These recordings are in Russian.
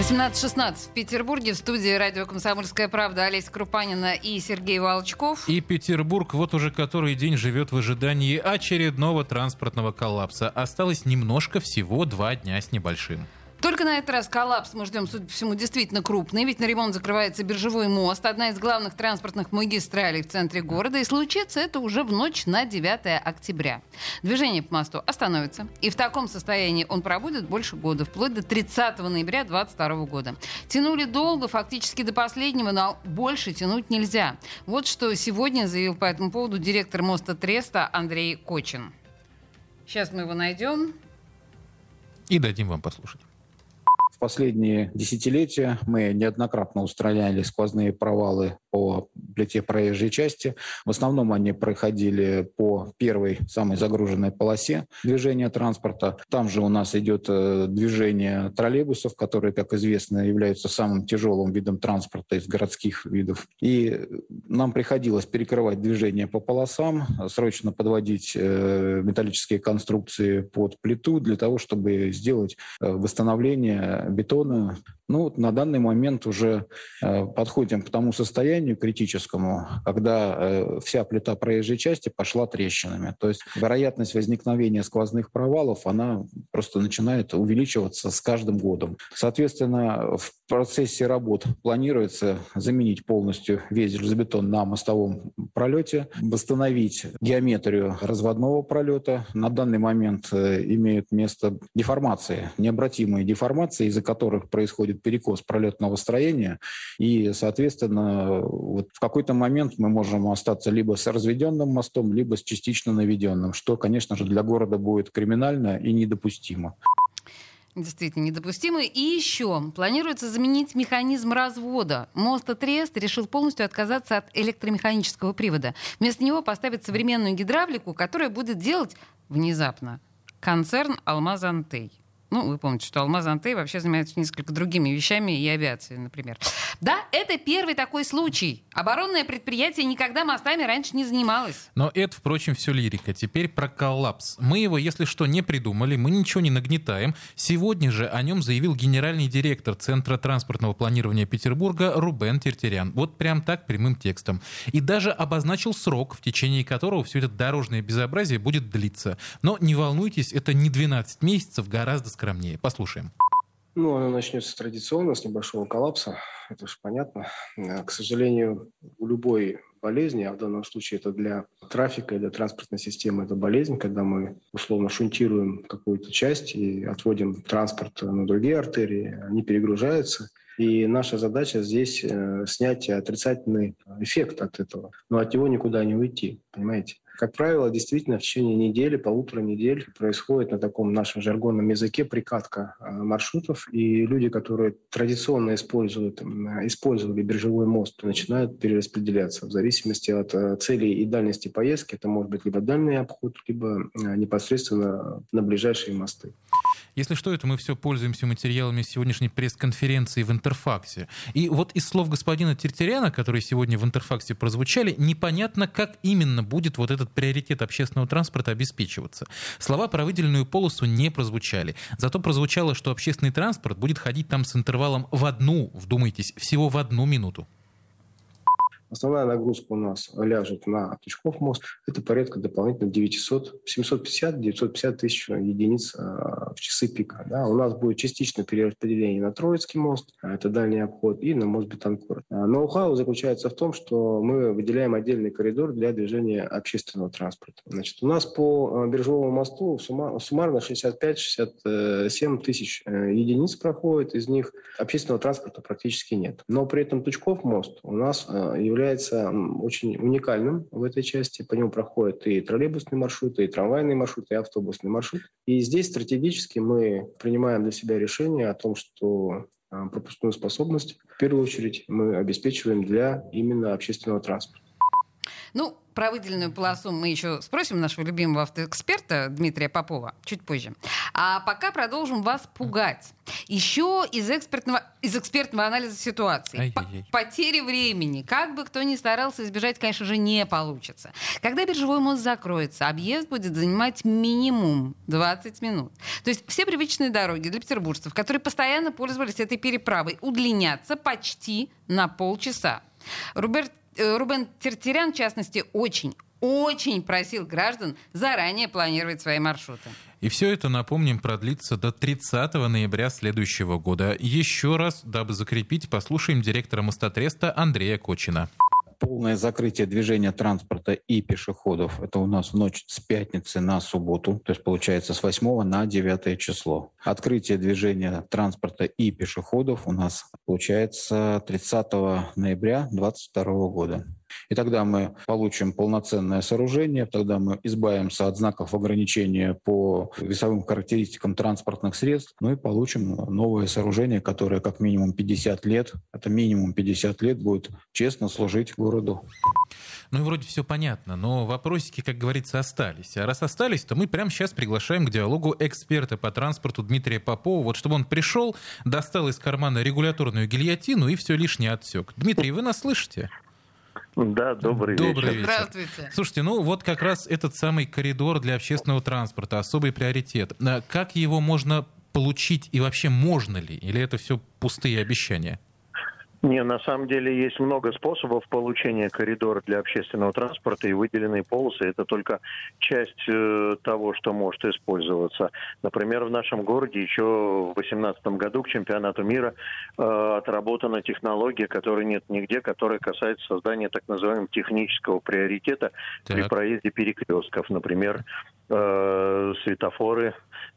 18.16 в Петербурге в студии радио «Комсомольская правда» Олеся Крупанина и Сергей Волчков. И Петербург вот уже который день живет в ожидании очередного транспортного коллапса. Осталось немножко, всего два дня с небольшим. Только на этот раз коллапс мы ждем, судя по всему, действительно крупный, ведь на ремонт закрывается биржевой мост, одна из главных транспортных магистралей в центре города, и случится это уже в ночь на 9 октября. Движение по мосту остановится, и в таком состоянии он пробудет больше года, вплоть до 30 ноября 2022 года. Тянули долго, фактически до последнего, но больше тянуть нельзя. Вот что сегодня заявил по этому поводу директор моста Треста Андрей Кочин. Сейчас мы его найдем. И дадим вам послушать последние десятилетия мы неоднократно устраняли сквозные провалы по плите проезжей части. В основном они проходили по первой самой загруженной полосе движения транспорта. Там же у нас идет э, движение троллейбусов, которые, как известно, являются самым тяжелым видом транспорта из городских видов. И нам приходилось перекрывать движение по полосам, срочно подводить э, металлические конструкции под плиту для того, чтобы сделать э, восстановление бетона. Ну, вот на данный момент уже э, подходим к тому состоянию критическому, когда э, вся плита проезжей части пошла трещинами. То есть вероятность возникновения сквозных провалов, она просто начинает увеличиваться с каждым годом. Соответственно, в процессе работ планируется заменить полностью весь железобетон на мостовом пролете, восстановить геометрию разводного пролета. На данный момент э, имеют место деформации, необратимые деформации, из-за которых происходит перекос пролетного строения, и, соответственно, вот в какой-то момент мы можем остаться либо с разведенным мостом, либо с частично наведенным, что, конечно же, для города будет криминально и недопустимо. Действительно недопустимо. И еще планируется заменить механизм развода. Мост Трест решил полностью отказаться от электромеханического привода. Вместо него поставить современную гидравлику, которая будет делать внезапно концерн «Алмаз-Антей». Ну, вы помните, что Алмаз Антей вообще занимается несколько другими вещами и авиацией, например. Да, это первый такой случай. Оборонное предприятие никогда мостами раньше не занималось. Но это, впрочем, все лирика. Теперь про коллапс. Мы его, если что, не придумали, мы ничего не нагнетаем. Сегодня же о нем заявил генеральный директор Центра транспортного планирования Петербурга Рубен Тертерян. Вот прям так, прямым текстом. И даже обозначил срок, в течение которого все это дорожное безобразие будет длиться. Но не волнуйтесь, это не 12 месяцев, гораздо скромнее. Послушаем. Ну, она начнется традиционно с небольшого коллапса, это же понятно. Э, к сожалению, у любой болезни, а в данном случае это для трафика и для транспортной системы это болезнь, когда мы условно шунтируем какую-то часть и отводим транспорт на другие артерии, они перегружаются. И наша задача здесь э, снять отрицательный эффект от этого. Но от него никуда не уйти, понимаете? Как правило, действительно в течение недели, полутора недель происходит на таком нашем жаргонном языке прикатка а, маршрутов, и люди, которые традиционно используют, использовали биржевой мост, начинают перераспределяться в зависимости от а, целей и дальности поездки. Это может быть либо дальний обход, либо а, непосредственно на ближайшие мосты. Если что, это мы все пользуемся материалами сегодняшней пресс-конференции в Интерфаксе. И вот из слов господина Тертеряна, которые сегодня в Интерфаксе прозвучали, непонятно, как именно будет вот этот приоритет общественного транспорта обеспечиваться. Слова про выделенную полосу не прозвучали. Зато прозвучало, что общественный транспорт будет ходить там с интервалом в одну, вдумайтесь, всего в одну минуту. Основная нагрузка у нас ляжет на Тучков мост. Это порядка дополнительно 900, 750-950 тысяч единиц а, в часы пика. Да. У нас будет частичное перераспределение на Троицкий мост, а, это дальний обход, и на мост Бетанкур. А, ноу-хау заключается в том, что мы выделяем отдельный коридор для движения общественного транспорта. Значит, у нас по Биржевому мосту суммарно 65-67 тысяч э, единиц проходит, из них общественного транспорта практически нет. Но при этом Тучков мост у нас является является очень уникальным в этой части. По нему проходят и троллейбусные маршруты, и трамвайные маршруты, и автобусные маршруты. И здесь стратегически мы принимаем для себя решение о том, что а, пропускную способность в первую очередь мы обеспечиваем для именно общественного транспорта. Ну, про выделенную полосу мы еще спросим нашего любимого автоэксперта Дмитрия Попова чуть позже. А пока продолжим вас пугать. Еще из экспертного, из экспертного анализа ситуации. Потери времени. Как бы кто ни старался избежать, конечно же, не получится. Когда биржевой мост закроется, объезд будет занимать минимум 20 минут. То есть все привычные дороги для петербуржцев, которые постоянно пользовались этой переправой, удлинятся почти на полчаса. Роберт Рубен Тертерян, в частности, очень, очень просил граждан заранее планировать свои маршруты. И все это, напомним, продлится до 30 ноября следующего года. Еще раз, дабы закрепить, послушаем директора Мостотреста Андрея Кочина полное закрытие движения транспорта и пешеходов. Это у нас в ночь с пятницы на субботу, то есть получается с 8 на 9 число. Открытие движения транспорта и пешеходов у нас получается 30 ноября 2022 года. И тогда мы получим полноценное сооружение, тогда мы избавимся от знаков ограничения по весовым характеристикам транспортных средств, ну и получим новое сооружение, которое как минимум 50 лет, это минимум 50 лет будет честно служить городу. Ну и вроде все понятно, но вопросики, как говорится, остались. А раз остались, то мы прямо сейчас приглашаем к диалогу эксперта по транспорту Дмитрия Попова, вот чтобы он пришел, достал из кармана регуляторную гильотину и все лишнее отсек. Дмитрий, вы нас слышите? Да, добрый, добрый вечер. Здравствуйте. Слушайте, ну вот как раз этот самый коридор для общественного транспорта, особый приоритет. А как его можно получить и вообще можно ли? Или это все пустые обещания? Не, на самом деле есть много способов получения коридора для общественного транспорта и выделенные полосы. Это только часть э, того, что может использоваться. Например, в нашем городе еще в 2018 году к чемпионату мира э, отработана технология, которой нет нигде, которая касается создания так называемого технического приоритета так. при проезде перекрестков. Например, э, светофоры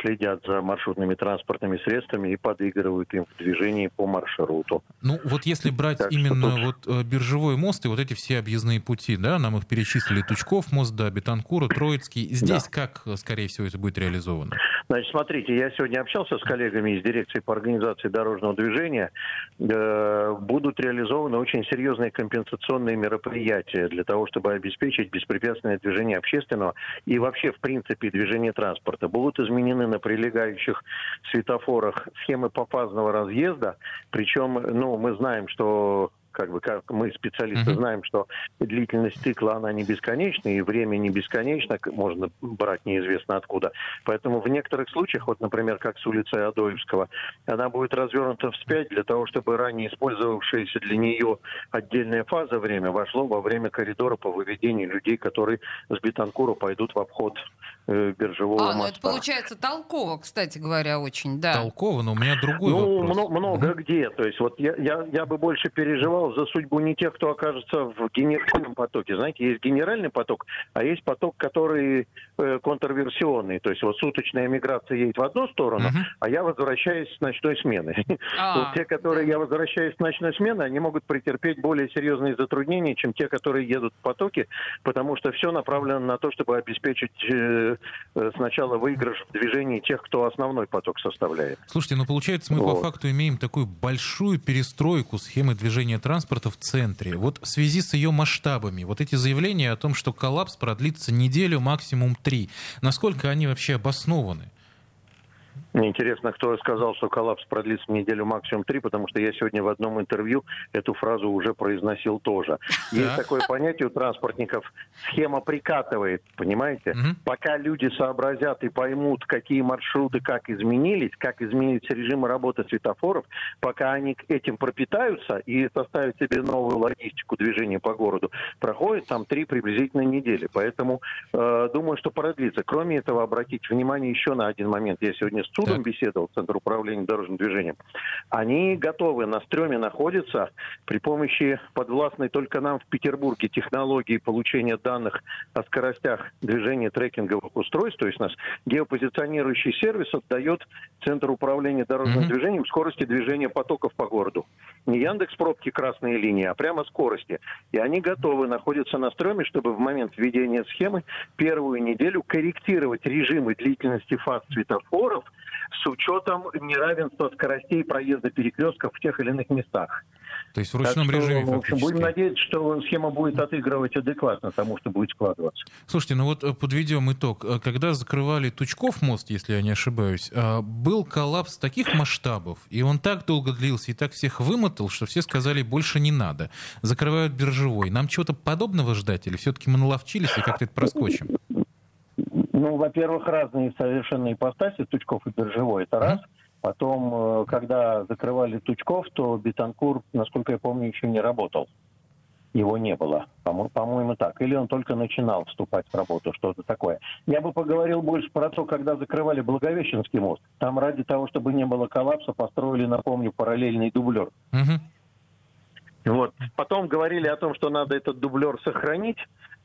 следят за маршрутными транспортными средствами и подыгрывают им в движении по маршруту. Ну вот если брать так именно тут... вот э, биржевой мост и вот эти все объездные пути, да, нам их перечислили Тучков мост, да, Бетанкура, Троицкий. Здесь да. как, э, скорее всего, это будет реализовано? Значит, смотрите, я сегодня общался с коллегами из дирекции по организации дорожного движения. Э, будут реализованы очень серьезные компенсационные мероприятия для того, чтобы обеспечить беспрепятственное движение общественного и вообще, в принципе, движение транспорта. Будут изменены на прилегающих светофорах схемы попазного разъезда, причем, ну, мы знаем, знаем, что как бы как мы специалисты знаем, что длительность цикла она не бесконечна и время не бесконечно, можно брать неизвестно откуда. Поэтому в некоторых случаях, вот, например, как с улицы Адоевского, она будет развернута вспять для того, чтобы ранее использовавшаяся для нее отдельная фаза время вошло во время коридора по выведению людей, которые с Бетанкура пойдут в обход э, биржевого а, моста. ну это получается толково, кстати говоря, очень, да. Толково, но у меня другой ну, вопрос. Много, много mm-hmm. где. То есть вот я, я, я бы больше переживал за судьбу не тех, кто окажется в генеральном потоке. Знаете, есть генеральный поток, а есть поток, который э, контрверсионный. То есть вот суточная миграция едет в одну сторону, uh-huh. а я возвращаюсь с ночной смены. А, вот те, которые я возвращаюсь с ночной смены, они могут претерпеть более серьезные затруднения, чем те, которые едут в потоке, потому что все направлено на то, чтобы обеспечить э, э, сначала выигрыш в движении тех, кто основной поток составляет. Слушайте, ну получается мы вот. по факту имеем такую большую перестройку схемы движения транспорта транспорта в центре. Вот в связи с ее масштабами, вот эти заявления о том, что коллапс продлится неделю, максимум три, насколько они вообще обоснованы? Мне интересно, кто сказал, что коллапс продлится неделю максимум три, потому что я сегодня в одном интервью эту фразу уже произносил тоже. Есть такое понятие у транспортников схема прикатывает, понимаете? Пока люди сообразят и поймут, какие маршруты как изменились, как изменились режимы работы светофоров, пока они этим пропитаются и составят себе новую логистику движения по городу, проходит там три приблизительно недели. Поэтому э, думаю, что продлится. Кроме этого, обратить внимание еще на один момент. Я сегодня с судом беседовал, Центр управления дорожным движением, они готовы, на стреме находятся при помощи подвластной только нам в Петербурге технологии получения данных о скоростях движения трекинговых устройств, то есть наш геопозиционирующий сервис отдает Центр управления дорожным mm-hmm. движением скорости движения потоков по городу. Не Яндекс пробки красные линии, а прямо скорости. И они готовы находиться на стреме, чтобы в момент введения схемы первую неделю корректировать режимы длительности фаз светофоров с учетом неравенства скоростей проезда перекрестков в тех или иных местах. То есть в ручном так режиме что, фактически. Будем надеяться, что схема будет отыгрывать адекватно тому, что будет складываться. Слушайте, ну вот э, подведем итог. Э, когда закрывали Тучков мост, если я не ошибаюсь, э, был коллапс таких масштабов, и он так долго длился, и так всех вымотал, что все сказали, больше не надо. Закрывают биржевой. Нам чего-то подобного ждать, или все-таки мы наловчились и как-то это проскочим? Ну, во-первых, разные совершенно ипостаси, Тучков и биржевой, это раз. Потом, э, когда закрывали Тучков, то Бетанкур, насколько я помню, еще не работал. Его не было, по-моему, так. Или он только начинал вступать в работу, что-то такое. Я бы поговорил больше про то, когда закрывали Благовещенский мост. Там ради того, чтобы не было коллапса, построили, напомню, параллельный дублер. Угу. Вот. Потом говорили о том, что надо этот дублер сохранить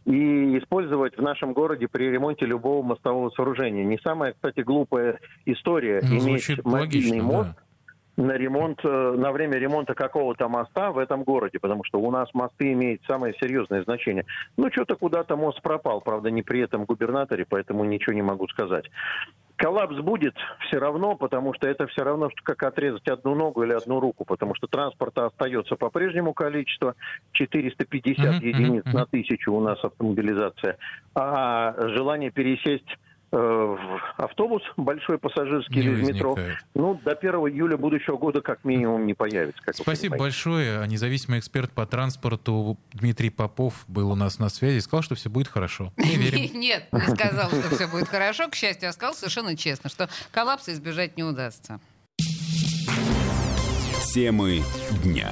и использовать в нашем городе при ремонте любого мостового сооружения. Не самая, кстати, глупая история ну, иметь мобильный мост. Да на ремонт, э, на время ремонта какого-то моста в этом городе, потому что у нас мосты имеют самое серьезное значение. Ну, что-то куда-то мост пропал, правда, не при этом губернаторе, поэтому ничего не могу сказать. Коллапс будет все равно, потому что это все равно, что как отрезать одну ногу или одну руку, потому что транспорта остается по-прежнему количество, 450 uh-huh, единиц на тысячу у нас автомобилизация, а желание пересесть в автобус большой пассажирский не или в метро, ну, до 1 июля будущего года как минимум не появится. Как Спасибо большое. Независимый эксперт по транспорту Дмитрий Попов был у нас на связи и сказал, что все будет хорошо. Не верим. Нет, не сказал, что все будет хорошо. К счастью, я сказал совершенно честно, что коллапса избежать не удастся. Темы дня.